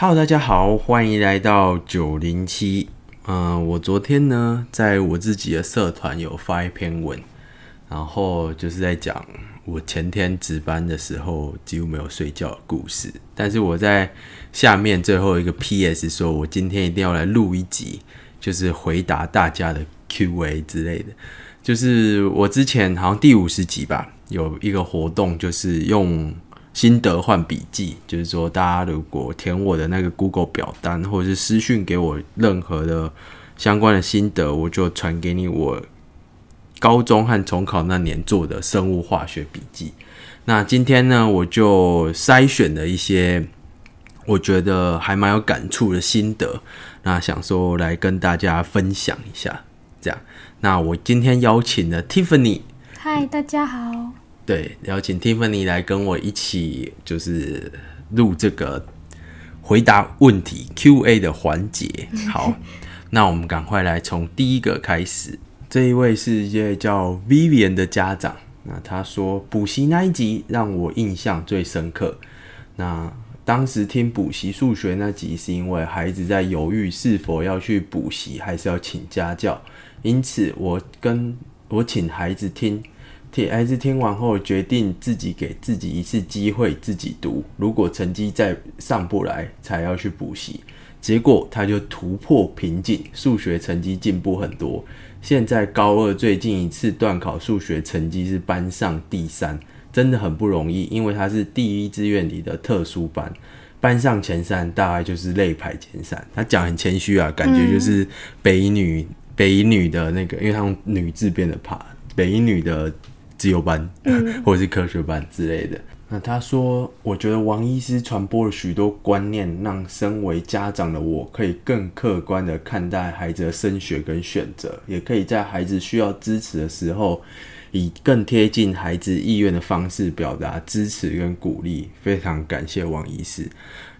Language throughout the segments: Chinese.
Hello，大家好，欢迎来到九零七。嗯，我昨天呢，在我自己的社团有发一篇文，然后就是在讲我前天值班的时候几乎没有睡觉的故事。但是我在下面最后一个 P.S. 说，我今天一定要来录一集，就是回答大家的 Q&A 之类的。就是我之前好像第五十集吧，有一个活动，就是用。心得换笔记，就是说，大家如果填我的那个 Google 表单，或者是私讯给我任何的相关的心得，我就传给你我高中和重考那年做的生物化学笔记。那今天呢，我就筛选了一些我觉得还蛮有感触的心得，那想说来跟大家分享一下。这样，那我今天邀请了 Tiffany。嗨，大家好。对，邀请 Tiffany 来跟我一起，就是录这个回答问题 Q&A 的环节。好，那我们赶快来从第一个开始。这一位是一位叫 Vivian 的家长，那他说补习那一集让我印象最深刻。那当时听补习数学那集，是因为孩子在犹豫是否要去补习，还是要请家教，因此我跟我请孩子听。孩子听完后，决定自己给自己一次机会，自己读。如果成绩再上不来，才要去补习。结果他就突破瓶颈，数学成绩进步很多。现在高二最近一次段考数学成绩是班上第三，真的很不容易。因为他是第一志愿里的特殊班，班上前三大概就是类排前三。他讲很谦虚啊，感觉就是北女北女的那个，因为他用女字变得怕北女的。自由班，或者是科学班之类的。那他说：“我觉得王医师传播了许多观念，让身为家长的我可以更客观的看待孩子的升学跟选择，也可以在孩子需要支持的时候，以更贴近孩子意愿的方式表达支持跟鼓励。”非常感谢王医师，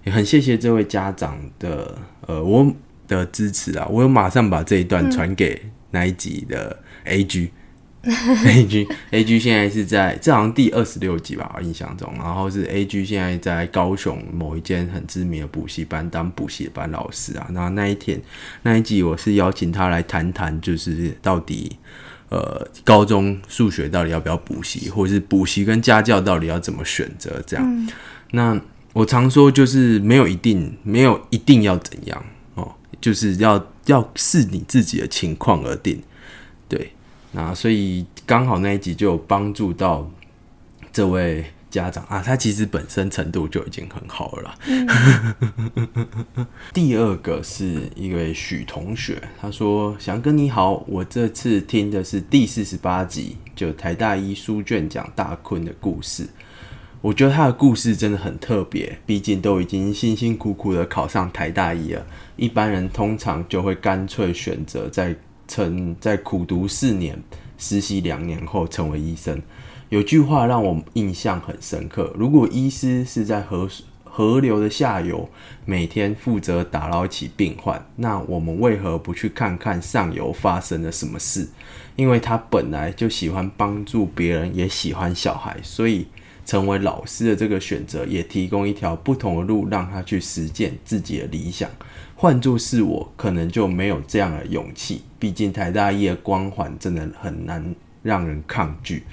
也很谢谢这位家长的呃我的支持啊！我有马上把这一段传给那一集的 A G。A G A G 现在是在这好像第二十六集吧，印象中。然后是 A G 现在在高雄某一间很知名的补习班当补习班老师啊。那那一天那一集我是邀请他来谈谈，就是到底呃高中数学到底要不要补习，或者是补习跟家教到底要怎么选择这样。那我常说就是没有一定没有一定要怎样哦，就是要要视你自己的情况而定，啊。所以刚好那一集就有帮助到这位家长啊，他其实本身程度就已经很好了。第二个是一位许同学，他说：“翔哥你好，我这次听的是第四十八集，就台大一书卷讲大坤的故事。我觉得他的故事真的很特别，毕竟都已经辛辛苦苦的考上台大一了，一般人通常就会干脆选择在。”曾在苦读四年、实习两年后成为医生。有句话让我印象很深刻：如果医师是在河河流的下游，每天负责打捞起病患，那我们为何不去看看上游发生了什么事？因为他本来就喜欢帮助别人，也喜欢小孩，所以成为老师的这个选择，也提供一条不同的路，让他去实践自己的理想。换作是我，可能就没有这样的勇气。毕竟台大一的光环真的很难让人抗拒。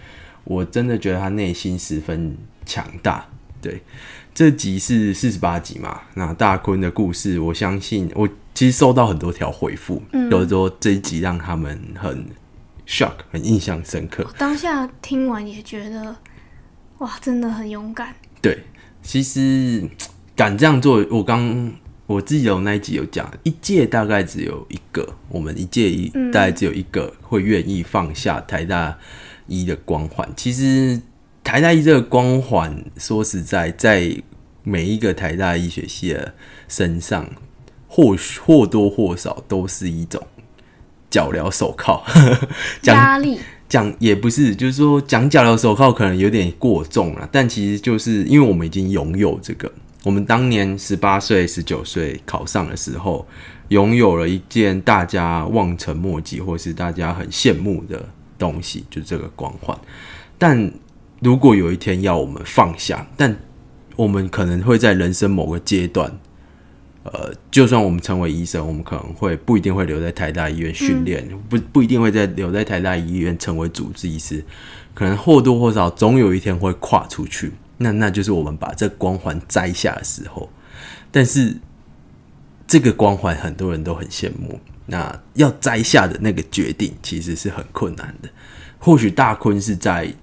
我真的觉得他内心十分强大。对，这集是四十八集嘛？那大坤的故事，我相信我其实收到很多条回复，有的说这一集让他们很 shock，很印象深刻。当下听完也觉得，哇，真的很勇敢。对，其实敢这样做，我刚。我自己有那一集有讲，一届大概只有一个，我们一届一大概只有一个会愿意放下台大一的光环。其实台大一这个光环，说实在，在每一个台大医学系的身上，或或多或少都是一种脚镣手铐。压力讲也不是，就是说讲脚镣手铐可能有点过重了，但其实就是因为我们已经拥有这个。我们当年十八岁、十九岁考上的时候，拥有了一件大家望尘莫及，或是大家很羡慕的东西，就这个光环。但如果有一天要我们放下，但我们可能会在人生某个阶段呃，就算我们成为医生，我们可能会不一定会留在台大医院训练，不不一定会在留在台大医院成为主治医师，可能或多或少总有一天会跨出去。那那就是我们把这光环摘下的时候，但是这个光环很多人都很羡慕。那要摘下的那个决定其实是很困难的。或许大坤是在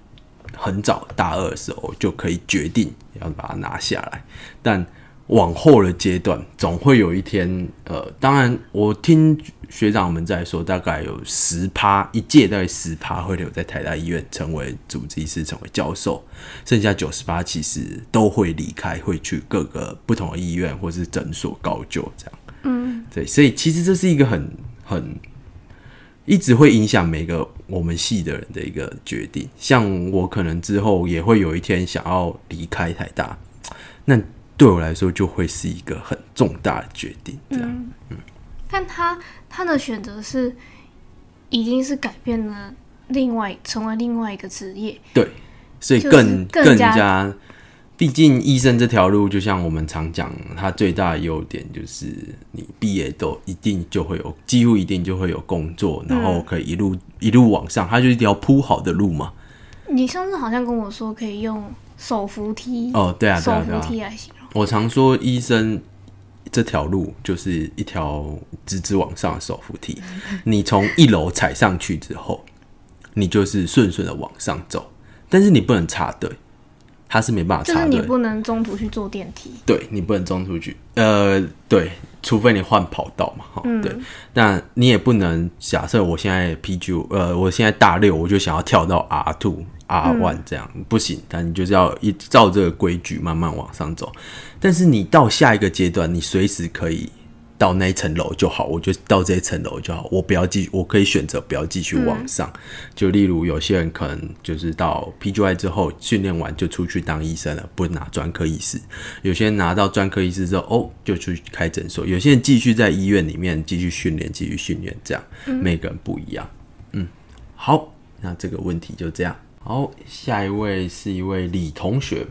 很早大二的时候就可以决定要把它拿下来，但。往后的阶段，总会有一天，呃，当然，我听学长们在说，大概有十趴一届，大概十趴会留在台大医院成为主治医师，成为教授，剩下九十八其实都会离开，会去各个不同的医院或是诊所高就这样。嗯，对，所以其实这是一个很很一直会影响每个我们系的人的一个决定。像我可能之后也会有一天想要离开台大，那。对我来说，就会是一个很重大的决定。这样，嗯，但他他的选择是已经是改变了另外成为另外一个职业。对，所以更更加，毕竟医生这条路，就像我们常讲，它最大的优点就是你毕业都一定就会有，几乎一定就会有工作，然后可以一路一路往上，它就一条铺好的路嘛。你上次好像跟我说，可以用手扶梯哦，对啊，手扶梯来形容。我常说，医生这条路就是一条直直往上的手扶梯。你从一楼踩上去之后，你就是顺顺的往上走，但是你不能插队，他是没办法插队。就是你不能中途去坐电梯。对，你不能中途去，呃，对，除非你换跑道嘛，哈，对。那你也不能假设我现在 P G，呃，我现在大六，我就想要跳到 R two。R one 这样不行，但你就是要一照这个规矩慢慢往上走。但是你到下一个阶段，你随时可以到那一层楼就好，我就到这一层楼就好，我不要继，我可以选择不要继续往上。就例如有些人可能就是到 PGY 之后训练完就出去当医生了，不拿专科医师；有些人拿到专科医师之后，哦，就出去开诊所；有些人继续在医院里面继续训练，继续训练，这样每个人不一样。嗯，好，那这个问题就这样。好，下一位是一位李同学，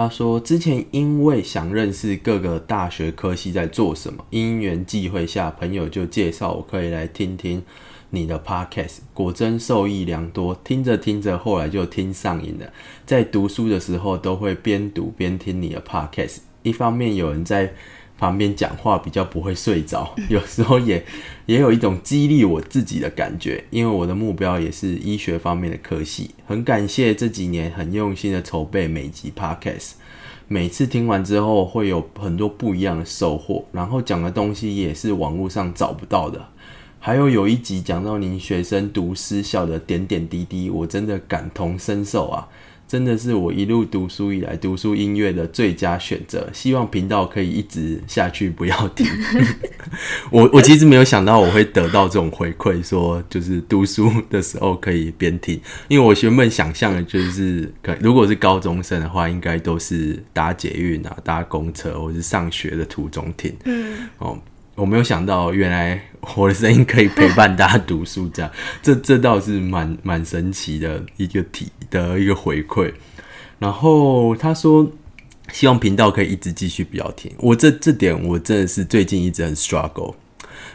他说之前因为想认识各个大学科系在做什么，因缘际会下，朋友就介绍我可以来听听你的 podcast，果真受益良多。听着听着，后来就听上瘾了，在读书的时候都会边读边听你的 podcast，一方面有人在。旁边讲话比较不会睡着，有时候也也有一种激励我自己的感觉，因为我的目标也是医学方面的科系。很感谢这几年很用心的筹备每集 podcast，每次听完之后会有很多不一样的收获，然后讲的东西也是网络上找不到的。还有有一集讲到您学生读私校的点点滴滴，我真的感同身受啊。真的是我一路读书以来读书音乐的最佳选择，希望频道可以一直下去，不要停。我我其实没有想到我会得到这种回馈，说就是读书的时候可以边听，因为我原本想象的就是，可如果是高中生的话，应该都是搭捷运啊、搭公车或是上学的途中听。嗯，哦。我没有想到，原来我的声音可以陪伴大家读书，这样，这 这倒是蛮蛮神奇的一个体的一个回馈。然后他说，希望频道可以一直继续比较听。我这这点我真的是最近一直很 struggle，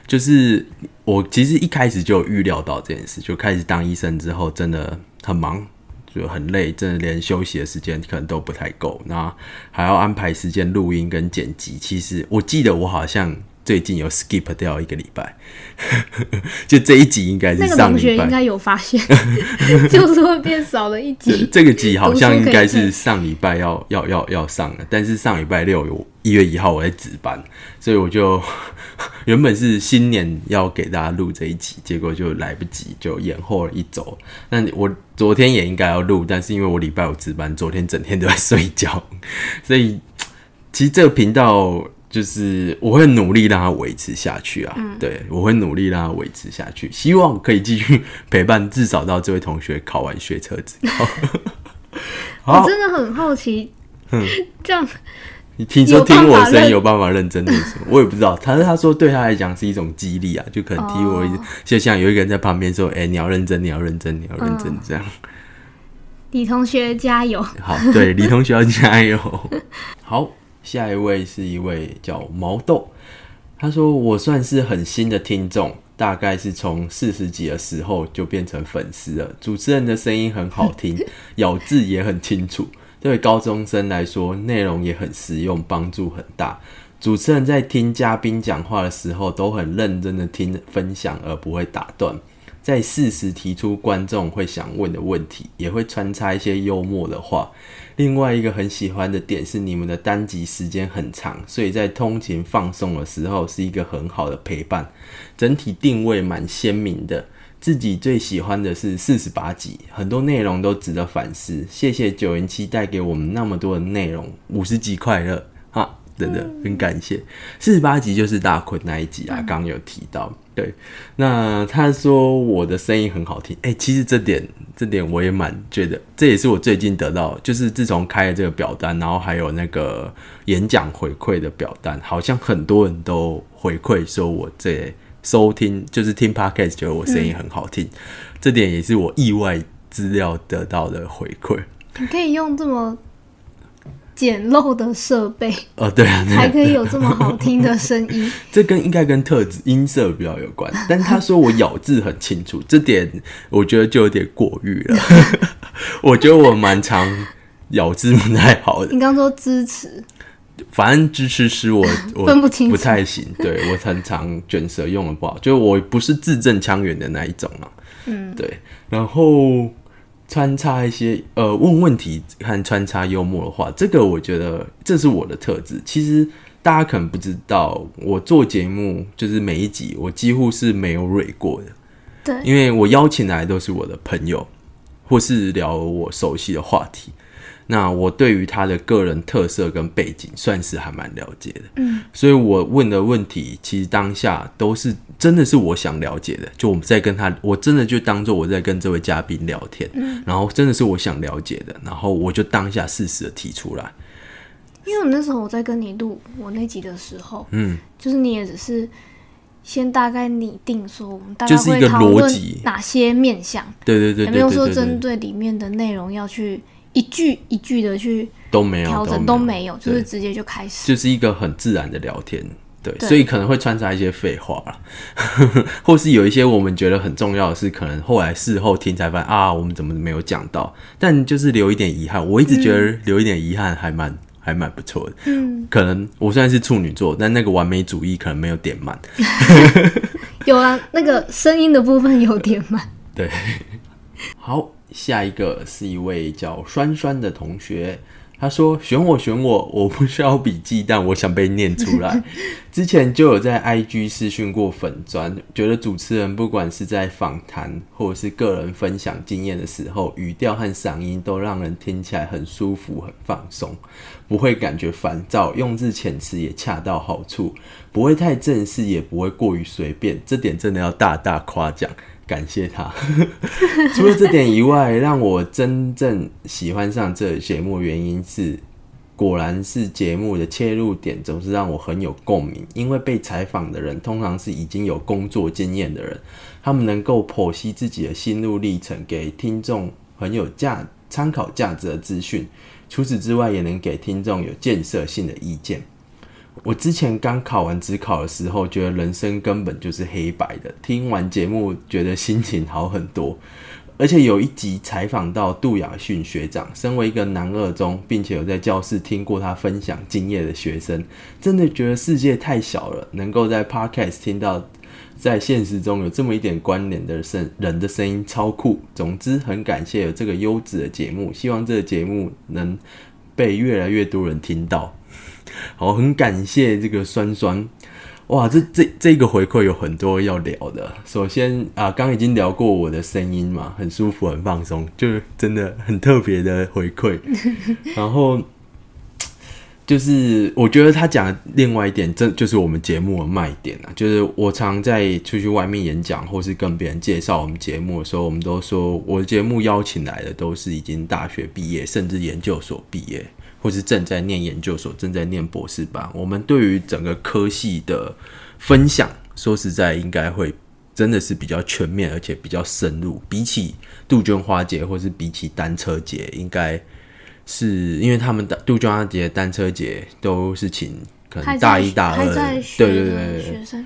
就是我其实一开始就预料到这件事，就开始当医生之后真的很忙，就很累，真的连休息的时间可能都不太够，那还要安排时间录音跟剪辑。其实我记得我好像。最近有 skip 掉一个礼拜，就这一集应该是上同学应该有发现，就是会变少了一集。这个集好像应该是上礼拜要要要要上的，但是上礼拜六有一月一号我在值班，所以我就原本是新年要给大家录这一集，结果就来不及，就延后了一周。那我昨天也应该要录，但是因为我礼拜五值班，昨天整天都在睡觉，所以其实这个频道。就是我会努力让它维持下去啊，对我会努力让它维持下去，希望可以继续陪伴，至少到这位同学考完学车子。我真的很好奇，嗯，这样你听说听我声音有办法认真念书？我也不知道，他是他说对他来讲是一种激励啊，就可能听我一，就像有一个人在旁边说：“哎，你要认真，你要认真，你要认真。”这样，李同学加油！好，对，李同学要加油。好。下一位是一位叫毛豆，他说我算是很新的听众，大概是从四十几的时候就变成粉丝了。主持人的声音很好听，咬字也很清楚，对高中生来说内容也很实用，帮助很大。主持人在听嘉宾讲话的时候都很认真的听分享，而不会打断。在适时提出观众会想问的问题，也会穿插一些幽默的话。另外一个很喜欢的点是，你们的单集时间很长，所以在通勤放松的时候是一个很好的陪伴。整体定位蛮鲜明的。自己最喜欢的是四十八集，很多内容都值得反思。谢谢九零七带给我们那么多的内容，五十集快乐哈！真的很感谢。四十八集就是大坤那一集啊，刚有提到。对，那他说我的声音很好听，哎、其实这点这点我也蛮觉得，这也是我最近得到，就是自从开了这个表单，然后还有那个演讲回馈的表单，好像很多人都回馈说我这收听就是听 podcast 觉得我声音很好听，这点也是我意外资料得到的回馈。你可以用这么简陋的设备，哦，对啊，对。啊还可以有这么好听的声音，这跟应该跟特质音色比较有关，但他说我咬字很清楚，这点我觉得就有点过誉了。我觉得我蛮常咬字不太好的，你刚说支持，反正支持是我我分不清楚。不太行，对我很常卷舌用的不好，就我不是字正腔圆的那一种嘛。嗯，对，然后穿插一些呃问问题和穿插幽默的话，这个我觉得这是我的特质。其实大家可能不知道，我做节目就是每一集我几乎是没有蕊过的，对，因为我邀请来都是我的朋友，或是聊我熟悉的话题。那我对于他的个人特色跟背景算是还蛮了解的，嗯，所以我问的问题其实当下都是真的是我想了解的，就我们在跟他，我真的就当做我在跟这位嘉宾聊天，嗯，然后真的是我想了解的，然后我就当下适时的提出来，因为我那时候我在跟你录我那集的时候，嗯，就是你也只是先大概拟定说我们大一个会讨论哪些面向，对对对对也没有说针对，对里面的内容要去一句一句的去都没有调整，都都没有，就是直接就开始。就是一个很自然的聊天，对，对所以可能会穿插一些废话啦，或是有一些我们觉得很重要的事，可能后来事后听才发现啊，我们怎么没有讲到，但就是留一点遗憾。我一直觉得留一点遗憾还蛮、还蛮不错的。嗯，可能我虽然是处女座，但那个完美主义可能没有点满。有啊，那个声音的部分有点慢。对，好，下一个是一位叫酸酸的同学，他说：“选我，选我，我不需要笔记，但我想被念出来。”之前就有在 IG 私讯过粉砖，觉得主持人不管是在访谈或者是个人分享经验的时候，语调和嗓音都让人听起来很舒服、很放松，不会感觉烦躁，用字遣词也恰到好处，不会太正式，也不会过于随便，这点真的要大大夸奖。感谢他。除了这点以外，让我真正喜欢上这节目原因是，果然是节目的切入点总是让我很有共鸣。因为被采访的人通常是已经有工作经验的人，他们能够剖析自己的心路历程，给听众很有价参考价值的资讯。除此之外，也能给听众有建设性的意见。我之前刚考完职考的时候，觉得人生根本就是黑白的。听完节目，觉得心情好很多。而且有一集采访到杜雅逊学长，身为一个男二中，并且有在教室听过他分享经验的学生，真的觉得世界太小了，能够在 podcast 听到在现实中有这么一点关联的声人的声音，超酷。总之，很感谢有这个优质的节目，希望这个节目能被越来越多人听到。好，很感谢这个酸酸，哇，这这这个回馈有很多要聊的。首先啊，刚已经聊过我的声音嘛，很舒服，很放松，就是真的很特别的回馈。然后就是我觉得他讲的另外一点，这就是我们节目的卖点啊。就是我常在出去外面演讲，或是跟别人介绍我们节目的时候，我们都说我的节目邀请来的都是已经大学毕业，甚至研究所毕业。或是正在念研究所、正在念博士班，我们对于整个科系的分享，说实在，应该会真的是比较全面，而且比较深入。比起杜鹃花节，或是比起单车节，应该是因为他们的杜鹃花节、单车节都是请可能大一大二对对对对对，学生，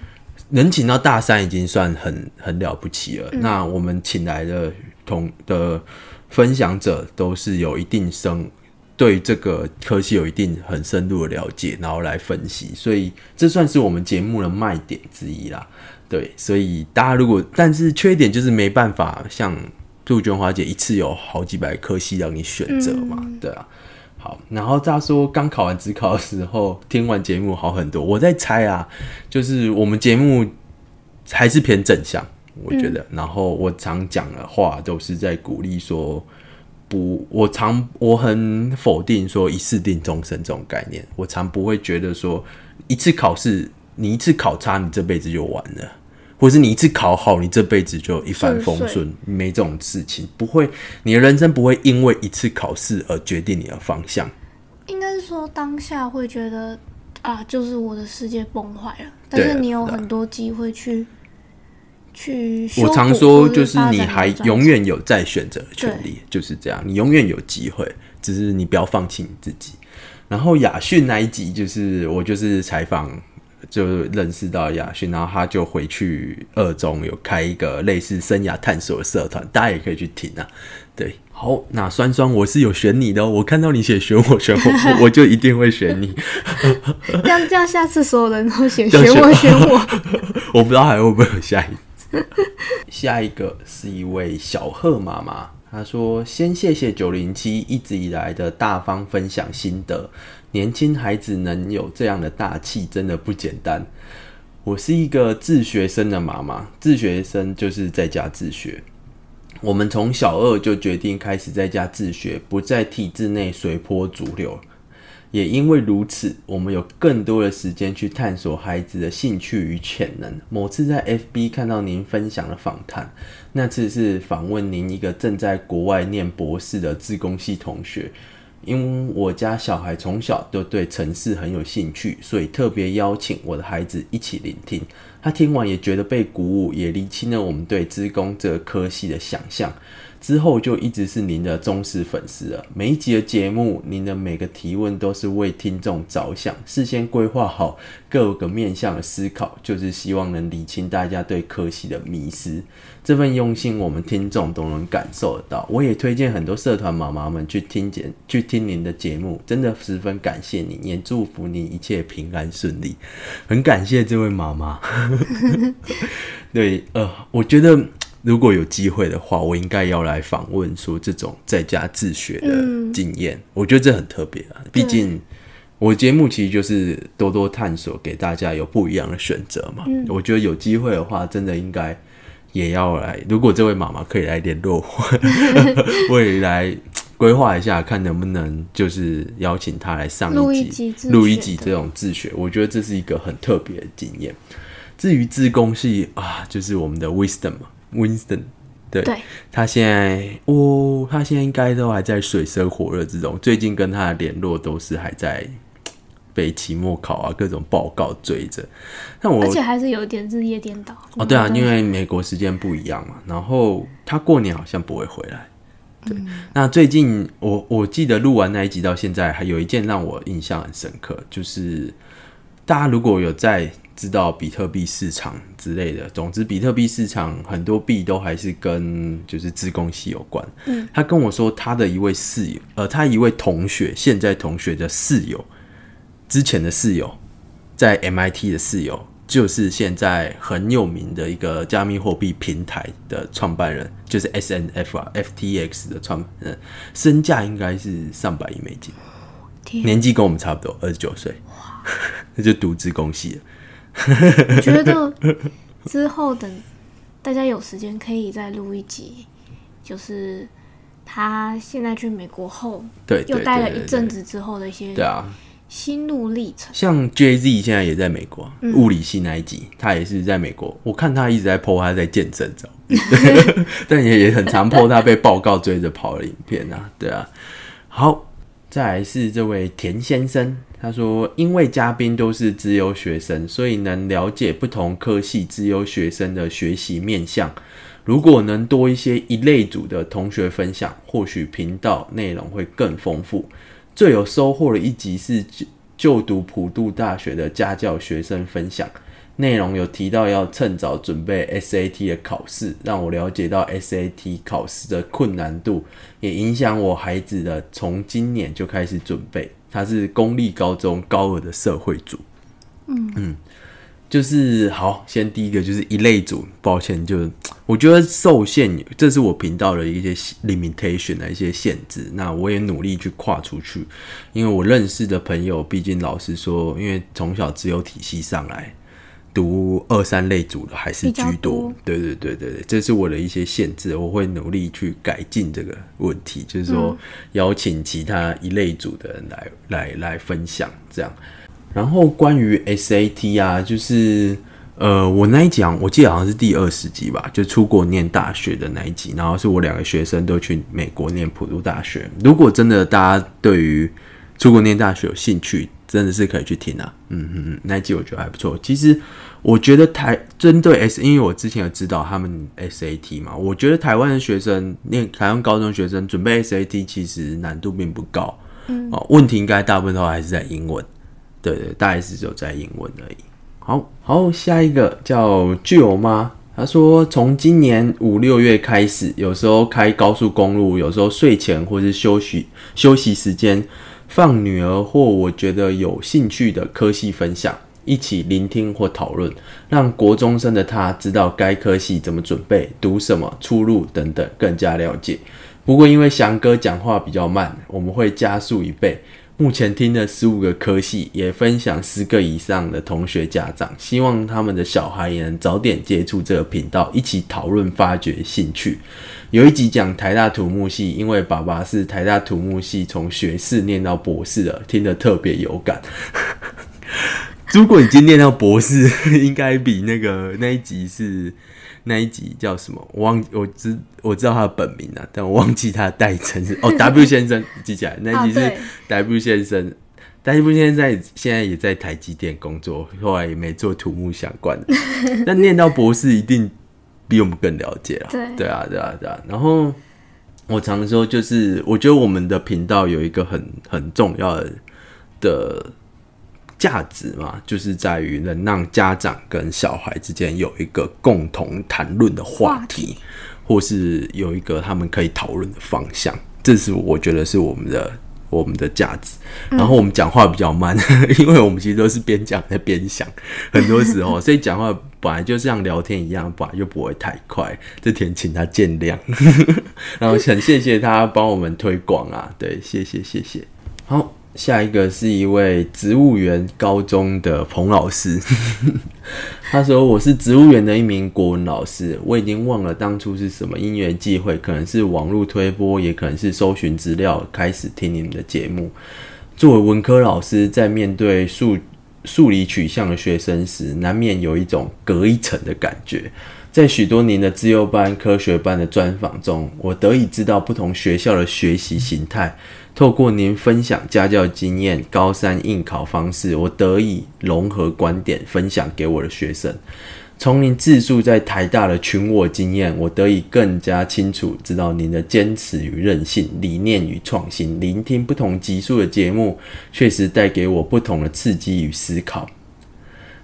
能请到大三已经算很很了不起了。嗯那我们请来的同的分享者都是有一定深对这个科系有一定很深入的了解，然后来分析，所以这算是我们节目的卖点之一啦。对，所以大家如果但是缺点就是没办法像杜鹃花姐一次有好几百科系让你选择嘛，嗯对啊。好，然后他说刚考完职考的时候，听完节目好很多。我在猜啊，就是我们节目还是偏正向，我觉得。然后我常讲的话都是在鼓励说，不，我常我很否定说一次定终身这种概念。我常不会觉得说一次考试你一次考差，你这辈子就完了。或是你一次考好，你这辈子就一帆风顺顺，没这种事情，不会，你的人生不会因为一次考试而决定你的方向。应该是说当下会觉得啊，就是我的世界崩坏了，但是你有很多机会去去。我常说，就是你还永远有再选择的权利，就是这样，你永远有机会，只是你不要放弃你自己。然后亚讯那一集，就是我就是采访，就认识到亚逊，然后他就回去二中有开一个类似生涯探索的社团，大家也可以去听啊。对，好，那酸酸我是有选你的、哦，我看到你写选我选我，我就一定会选你。这样这样，下次所有人都选 选我选我。我不知道还会不会有下一次。下一个是一位小贺妈妈，她说：“先谢谢九零七一直以来的大方分享心得，年轻孩子能有这样的大气，真的不简单。我是一个自学生的妈妈，自学生就是在家自学。我们从小二就决定开始在家自学，不在体制内随波逐流。也因为如此，我们有更多的时间去探索孩子的兴趣与潜能。某次在 FB 看到您分享的访谈，那次是访问您一个正在国外念博士的自工系同学。因我家小孩从小就对城市很有兴趣，所以特别邀请我的孩子一起聆听。他听完也觉得被鼓舞，也厘清了我们对资工这个科系的想象。之后就一直是您的忠实粉丝了。每一集的节目，您的每个提问都是为听众着想，事先规划好各个面向的思考，就是希望能理清大家对科系的迷思。这份用心，我们听众都能感受得到。我也推荐很多社团妈妈们去听节去听您的节目，真的十分感谢你，也祝福你一切平安顺利。很感谢这位妈妈。对，呃，我觉得如果有机会的话，我应该要来访问说这种在家自学的经验。我觉得这很特别啊，毕竟我节目其实就是多多探索，给大家有不一样的选择嘛。我觉得有机会的话，真的应该也要来。如果这位妈妈可以来联络我，我也来规划一下，看能不能就是邀请她来上一集录一集这种自学，我觉得这是一个很特别的经验。至于自工系啊，就是我们的 Wisdom 嘛，Winston，对，对他现在哦，他现在应该都还在水深火热之中。最近跟他的联络都是还在被期末考啊各种报告追着。但我而且还是有点日夜颠倒。哦，对啊，因为美国时间不一样嘛，然后他过年好像不会回来。对，那最近我我记得录完那一集到现在，还有一件让我印象很深刻，就是大家如果有在知道比特币市场之类的，总之比特币市场很多币都还是跟就是自贡系有关。嗯，他跟我说他的一位室友，呃，他一位同学，现在同学的室友，之前的室友，在 MIT 的室友，就是现在很有名的一个加密货币平台的创办人，就是 SNF 啊，FTX 的创办人，身价应该是上百亿美金，年纪跟我们差不多，二十九岁，那 就读自贡系了。我觉得之后等大家有时间可以再录一集，就是他现在去美国后，对，又待了一阵子之后的一些对啊，心路历程。像 Jay Z 现在也在美国，嗯物理系那一集，他也是在美国。我看他一直在 PO 他在健身照片，但也也很常 PO 他被报告追着跑的影片啊，对啊。好，再来是这位田先生，他说，因为嘉宾都是自优学生，所以能了解不同科系自优学生的学习面向。如果能多一些一类组的同学分享，或许频道内容会更丰富。最有收获的一集是就就读普渡大学的家教学生分享，内容有提到要趁早准备 SAT 的考试，让我了解到 SAT 考试的困难度，也影响我孩子的从今年就开始准备。他是公立高中高二的社会组，嗯嗯，就是好，先第一个就是一类组，抱歉，就我觉得受限，这是我频道的一些 limitation 的一些限制。那我也努力去跨出去，因为我认识的朋友，毕竟老实说，因为从小自由体系上来读二三类组的还是居多，对对对对对，这是我的一些限制，我会努力去改进这个问题，就是说邀请其他一类组的人来来来分享这样。然后关于 SAT 啊，就是呃，我那一讲，我记得好像是第二十集吧，就出国念大学的那一集，然后是我两个学生都去美国念普渡大学。如果真的大家对于出国念大学有兴趣，真的是可以去听啊。嗯嗯嗯，那一集我觉得还不错。其实我觉得台针对 S，因为我之前有指导他们 SAT 嘛，我觉得台湾的学生念台湾高中学生准备 SAT 其实难度并不高。嗯，哦，问题应该大部分都还是在英文。对对，大概是只有在英文而已。好好，下一个叫巨友妈，她说从今年五六月开始，有时候开高速公路，有时候睡前或是休息休息时间，放女儿或我觉得有兴趣的科系分享，一起聆听或讨论，让国中生的他知道该科系怎么准备、读什么、出路等等，更加了解。不过因为翔哥讲话比较慢，我们会加速一倍。目前听了十五个科系，也分享十个以上的同学家长，希望他们的小孩也能早点接触这个频道，一起讨论发掘兴趣。有一集讲台大土木系，因为爸爸是台大土木系从学士念到博士的，听得特别有感。如果已经念到博士，应该比那个那一集是。那一集叫什么？我忘，我知我知道他的本名啊，但我忘记他的代称是 哦，W 先生记起来。那一集是 W 先生，W 先生在现在也在台积电工作，后来也没做土木相关的。那念到博士一定比我们更了解了。对对啊，对啊，对啊。然后我常说，就是我觉得我们的频道有一个很很重要的的。价值嘛，就是在于能让家长跟小孩之间有一个共同谈论的话题，或是有一个他们可以讨论的方向。这是我觉得是我们的我们的价值。然后我们讲话比较慢，因为我们其实都是边讲在边想，很多时候，所以讲话本来就像聊天一样，本来就不会太快。这天请他见谅。然后很谢谢他帮我们推广啊，对，谢谢谢谢。好。下一个是一位植物园高中的彭老师，他说：“我是植物园的一名国文老师，我已经忘了当初是什么因缘际会，可能是网络推播，也可能是搜寻资料，开始听你们的节目。作为文科老师，在面对数数理取向的学生时，难免有一种隔一层的感觉。在许多年的自由班、科学班的专访中，我得以知道不同学校的学习形态。”透过您分享家教经验、高三应考方式，我得以融合观点分享给我的学生。从您自述在台大的群我经验，我得以更加清楚知道您的坚持与韧性、理念与创新。聆听不同级数的节目，确实带给我不同的刺激与思考。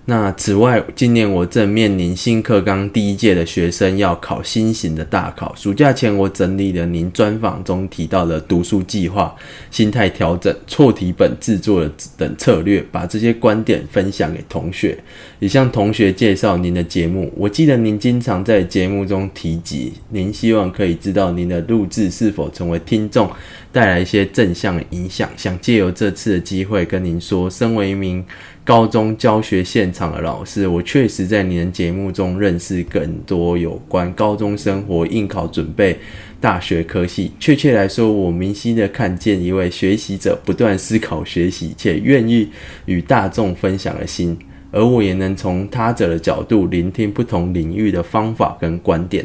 那此外，今年我正面临新课纲第一届的学生要考新型的大考。暑假前，我整理了您专访中提到的读书计划、心态调整、错题本制作等策略，把这些观点分享给同学，也向同学介绍您的节目。我记得您经常在节目中提及，您希望可以知道您的录制是否成为听众带来一些正向的影响。想借由这次的机会跟您说，身为一名。高中教学现场的老师，我确实在你的节目中认识更多有关高中生活、应考准备、大学科系。确切来说，我明晰的看见一位学习者不断思考、学习且愿意与大众分享的心，而我也能从他者的角度聆听不同领域的方法跟观点。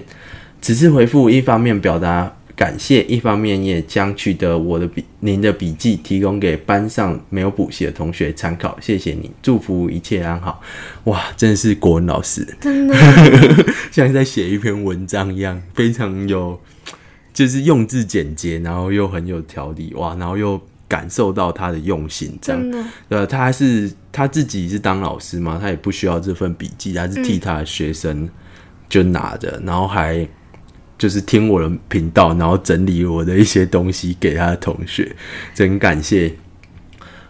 此次回复，一方面表达。感谢，一方面也将取得我的笔您的笔记提供给班上没有补习的同学参考，谢谢你，祝福一切安好。哇，真的是国文老师，真的，像在写一篇文章一样，非常有，就是用字简洁，然后又很有条理，哇，然后又感受到他的用心，这样。真的，呃，他还是他自己是当老师嘛，他也不需要这份笔记，他是替他的学生就拿着，然后还就是听我的频道，然后整理我的一些东西给他的同学，真感谢。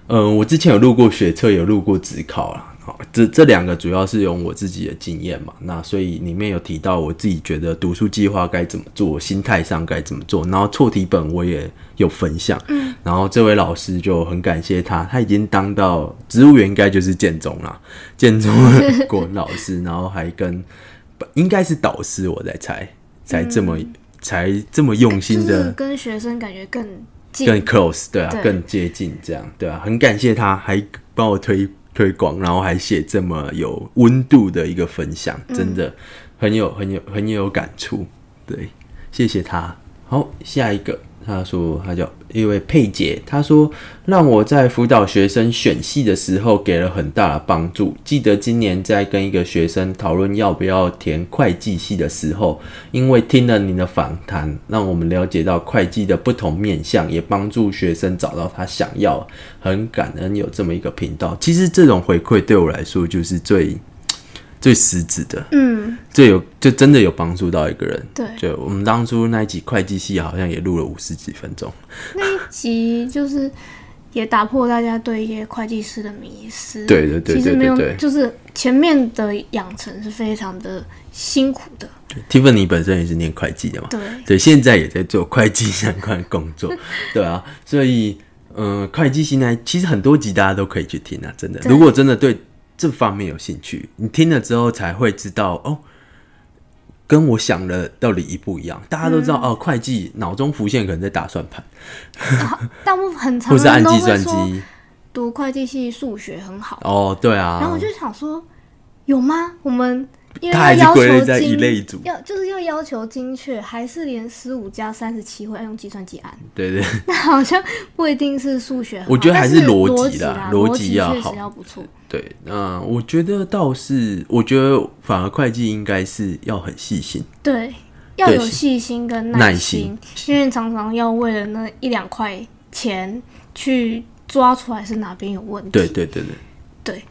嗯，我之前有录过学测，有录过职考啦。好，这这两个主要是用我自己的经验嘛，那所以里面有提到我自己觉得读书计划该怎么做，心态上该怎么做，然后错题本我也有分享，嗯，然后这位老师就很感谢他，他已经当到植物园，应该就是建中啦，建中的国文老师，然后还跟应该是导师，我在猜，才这么、才这么用心的就是跟学生感觉更近，更 close，对啊，对。更接近这样，对啊，很感谢他，还帮我推推广，然后还写这么有温度的一个分享，真的很有很有很有感触，对，谢谢他。好，下一个，他说他叫一位佩姐，他说让我在辅导学生选系的时候给了很大的帮助。记得今年在跟一个学生讨论要不要填会计系的时候，因为听了您的访谈，让我们了解到会计的不同面向，也帮助学生找到他想要。很感恩有这么一个频道。其实这种回馈对我来说就是最最实质的，嗯，最有就真的有帮助到一个人。对，就我们当初那一集会计系好像也录了五十几分钟，那一集就是也打破大家对一些会计师的迷思。对对对其实没有就是前面的养成是非常的辛苦的。Tiffany 本身也是念会计的嘛，对，对，现在也在做会计相关的工作，对啊，所以嗯、呃会计系呢，其实很多集大家都可以去听啊，真的。如果真的对这方面有兴趣，你听了之后才会知道哦，跟我想的到底一不一样。大家都知道、嗯哦，会计脑中浮现可能在打算盘，大部分很常 或是按计算机。读会计系数学很好，哦，对啊，然后我就想说，有吗？我们因为是要要归类在求精一类组，要就是要要求精确，还是连十五加三十七会要用计算机按？对对。那好像不一定是数学好，我觉得还是逻辑辑啦逻逻辑要好要不错。对，嗯、我觉得倒是，我觉得反而会计应该是要很细心，对，要有细心跟耐心，心因为常常要为了那一两块钱去抓出来是哪边有问题。对对对对。对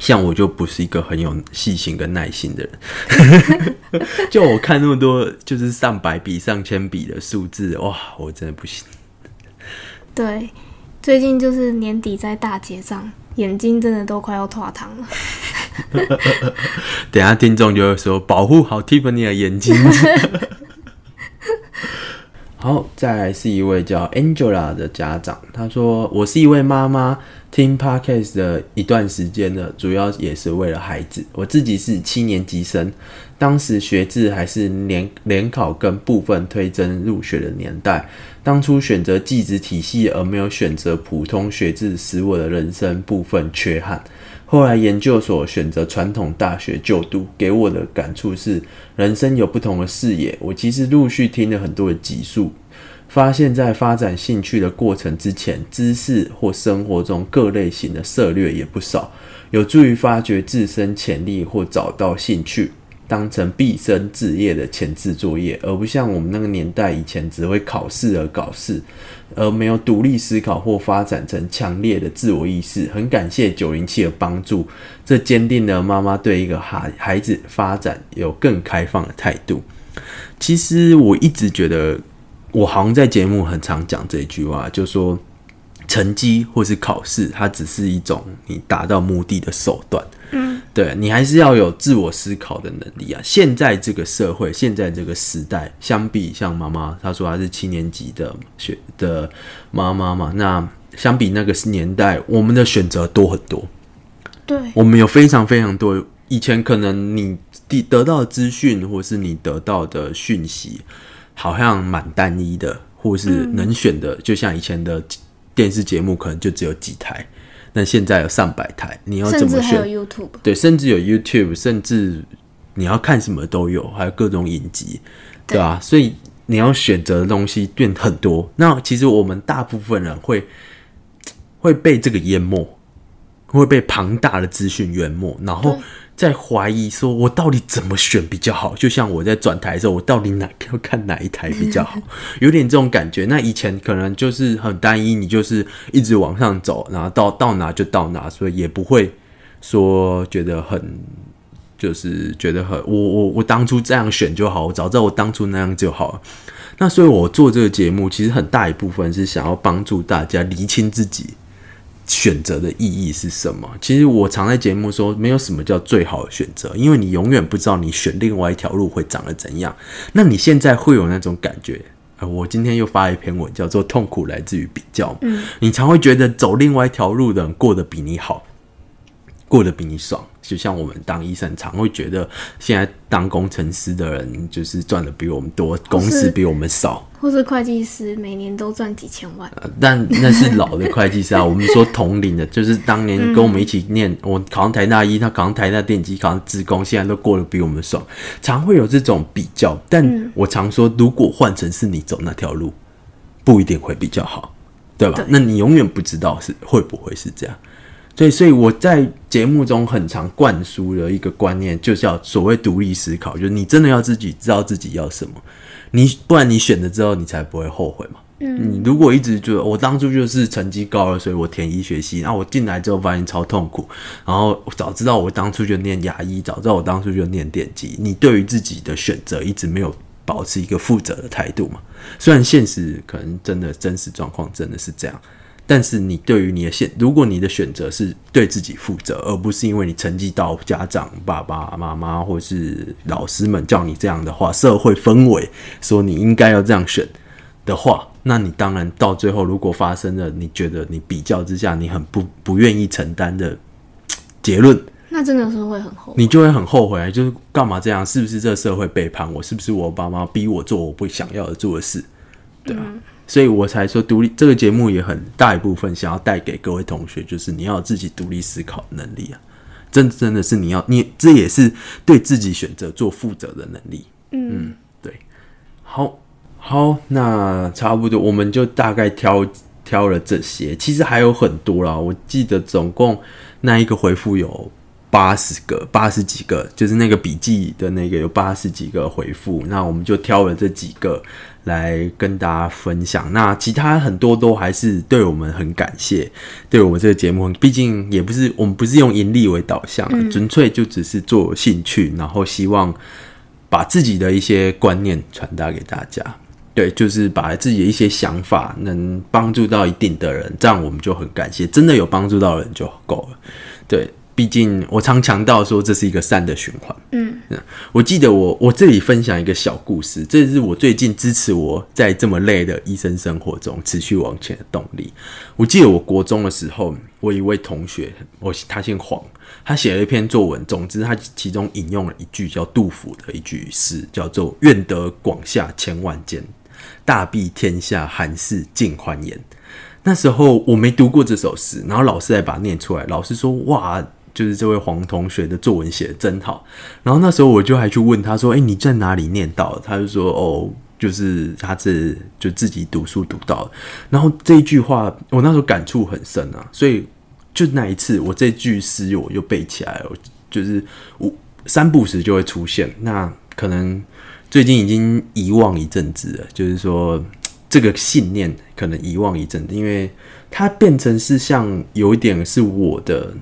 像我就不是一个很有细心跟耐心的人，就我看那么多就是上百笔、上千笔的数字，哇，我真的不行。对，最近就是年底在大结账，眼睛真的都快要脱糖了。等下听众就会说保护好 Tiffany 的眼睛。好，再来是一位叫 Angela 的家长，他说：“我是一位妈妈，听 Podcast 的一段时间了，主要也是为了孩子。我自己是七年级生，当时学制还是联联考跟部分推甄入学的年代，当初选择技职体系而没有选择普通学制，使我的人生部分缺憾。后来研究所选择传统大学就读，给我的感触是人生有不同的视野。我其实陆续听了很多的集数，发现在发展兴趣的过程之前，知识或生活中各类型的涉略也不少，有助于发掘自身潜力或找到兴趣。当成毕生志业的前置作业，而不像我们那个年代以前只会考试而考试，而没有独立思考或发展成强烈的自我意识。很感谢九零七的帮助，这坚定了妈妈对一个孩孩子发展有更开放的态度。其实我一直觉得，我好像在节目很常讲这句话，就说成绩或是考试，它只是一种你达到目的的手段。嗯，对你还是要有自我思考的能力啊！现在这个社会，现在这个时代，相比像妈妈，她说她是七年级的学的妈妈嘛，那相比那个年代，我们的选择多很多，对，我们有非常非常多。以前可能你得得到的资讯，或是你得到的讯息，好像蛮单一的，或是能选的，就像以前的电视节目，可能就只有几台。那现在有上百台，你要怎么选？YouTube。对，甚至有 YouTube，甚至你要看什么都有，还有各种影集，对啊，所以你要选择的东西变很多。那其实我们大部分人会会被这个淹没，会被庞大的资讯淹没，然后对再怀疑说我到底怎么选比较好。就像我在转台的时候，我到底哪要看哪一台比较好，有点这种感觉。那以前可能就是很单一，你就是一直往上走，然后到到哪就到哪，所以也不会说觉得很。就是觉得很，我我我当初这样选就好，我早知道我当初那样就好了。那所以，我做这个节目，其实很大一部分是想要帮助大家厘清自己选择的意义是什么。其实我常在节目说，没有什么叫最好的选择，因为你永远不知道你选另外一条路会长得怎样。那你现在会有那种感觉？呃，我今天又发一篇文，叫做《痛苦来自于比较》。嗯，你常会觉得走另外一条路的人过得比你好，过得比你爽。就像我们当医生，常会觉得现在当工程师的人就是赚的比我们多，公司比我们少。或是会计师每年都赚几千万，呃但那是老的会计师啊。我们说同龄的，就是当年跟我们一起念，我考上台大一，他考上台大电机，考上职工，现在都过得比我们爽。常会有这种比较，但我常说，如果换成是你走那条路，不一定会比较好，对吧？对那你永远不知道是会不会是这样。对，所以我在节目中很常灌输的一个观念，就是要所谓独立思考，就是你真的要自己知道自己要什么，你不然你选了之后，你才不会后悔嘛。嗯，你如果一直觉得我当初就是成绩高了，所以我填医学系，然后我进来之后发现超痛苦，然后早知道我当初就念牙医，早知道我当初就念电机，你对于自己的选择一直没有保持一个负责的态度嘛？虽然现实可能真的真实状况真的是这样。但是你对于你的选，如果你的选择是对自己负责，而不是因为你成绩到家长、爸爸妈妈或是老师们叫你这样的话，社会氛围说你应该要这样选的话，那你当然到最后，如果发生了你觉得你比较之下你很不不愿意承担的结论，那真的是会很后悔。你就会很后悔，就是干嘛这样？是不是这个社会背叛我？是不是我爸妈逼我做我不想要的做的事？对啊，所以我才说独立这个节目也很大一部分想要带给各位同学，就是你要有自己独立思考能力啊，真真的是你要你这也是对自己选择做负责的能力。嗯，对，好，好，那差不多，我们就大概挑挑了这些，其实还有很多啦。我记得总共那一个回复有八十个，八十几个，就是那个笔记的那个有八十几个回复，那我们就挑了这几个来跟大家分享。那其他很多都还是对我们很感谢，对我们这个节目，毕竟也不是我们不是用盈利为导向，纯粹就只是做兴趣，然后希望。把自己的一些观念传达给大家，对，就是把自己的一些想法能帮助到一定的人，这样我们就很感谢，真的有帮助到人就够了。对，毕竟我常强调说这是一个善的循环。嗯，我记得我我这里分享一个小故事，这是我最近支持我在这么累的医生生活中持续往前的动力。我记得我国中的时候，我一位同学，我他姓黄，他写了一篇作文，总之他其中引用了一句叫杜甫的一句诗，叫做“愿得广厦千万间，大庇天下寒士尽欢颜”。那时候我没读过这首诗，然后老师还把它念出来，老师说：“哇，就是这位黄同学的作文写的真好。”然后那时候我就还去问他说：“哎、你在哪里念到？”他就说：“哦，就是他是就自己读书读到的。”然后这一句话我那时候感触很深啊，所以就那一次我这句诗我就背起来了，就是我三不时就会出现。那可能最近已经遗忘一阵子了，就是说这个信念可能遗忘一阵子，因为它变成是像有一点是我的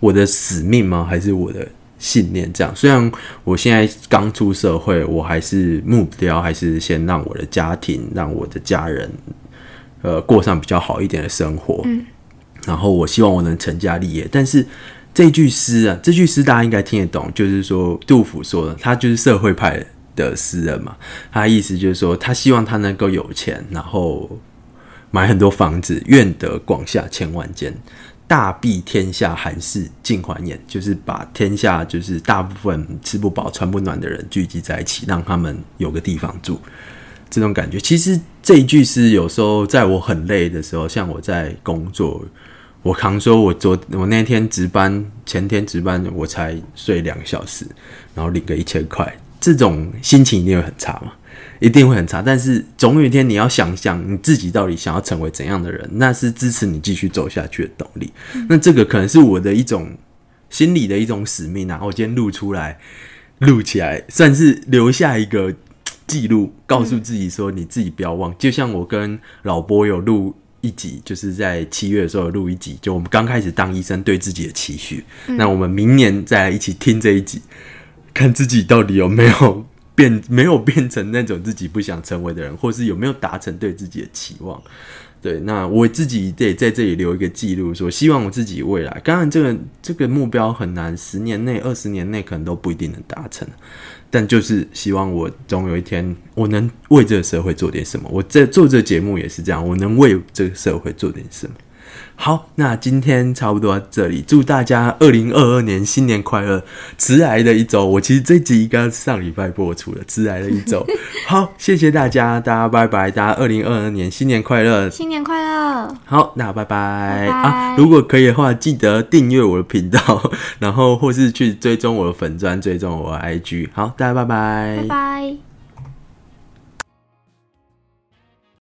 我的使命吗？还是我的信念？这样，虽然我现在刚出社会，我还是目标还是先让我的家庭，让我的家人，呃，过上比较好一点的生活。嗯，然后我希望我能成家立业，但是。这句诗啊，这句诗大家应该听得懂，就是说杜甫说的，他就是社会派的诗人嘛。他的意思就是说，他希望他能够有钱，然后买很多房子，愿得广厦千万间，大庇天下寒士尽欢颜，就是把天下就是大部分吃不饱穿不暖的人聚集在一起，让他们有个地方住。这种感觉，其实这一句诗有时候在我很累的时候，像我在工作。我扛说，我昨我那天值班，前天值班，我才睡两个小时，然后领个一千块，这种心情一定会很差嘛。一定会很差。但是总有一天你要想想你自己到底想要成为怎样的人，那是支持你继续走下去的动力。那这个可能是我的一种心理的一种使命啊！我今天录出来，录起来，算是留下一个记录，告诉自己说你自己不要忘。就像我跟老波有录。一集就是在七月的时候录一集，就我们刚开始当医生对自己的期许。那我们明年再来一起听这一集，看自己到底有没有变，没有变成那种自己不想成为的人，或是有没有达成对自己的期望。对，那我自己得在这里留一个记录，说希望我自己未来，当然这个这个目标很难，十年内、二十年内可能都不一定能达成。但就是希望我总有一天，我能为这个社会做点什么。我在做这节目也是这样，我能为这个社会做点什么。好，那今天差不多到这里，祝大家二零二二年新年快乐！迟来的一周，我其实这集应该上礼拜播出了，迟来的一周。好，谢谢大家，大家拜拜，大家二零二二年新年快乐，新年快乐。好，那拜拜啊！如果可以的话，记得订阅我的频道，然后或是去追踪我的粉砖，追踪我的 IG。好，大家拜拜，拜拜。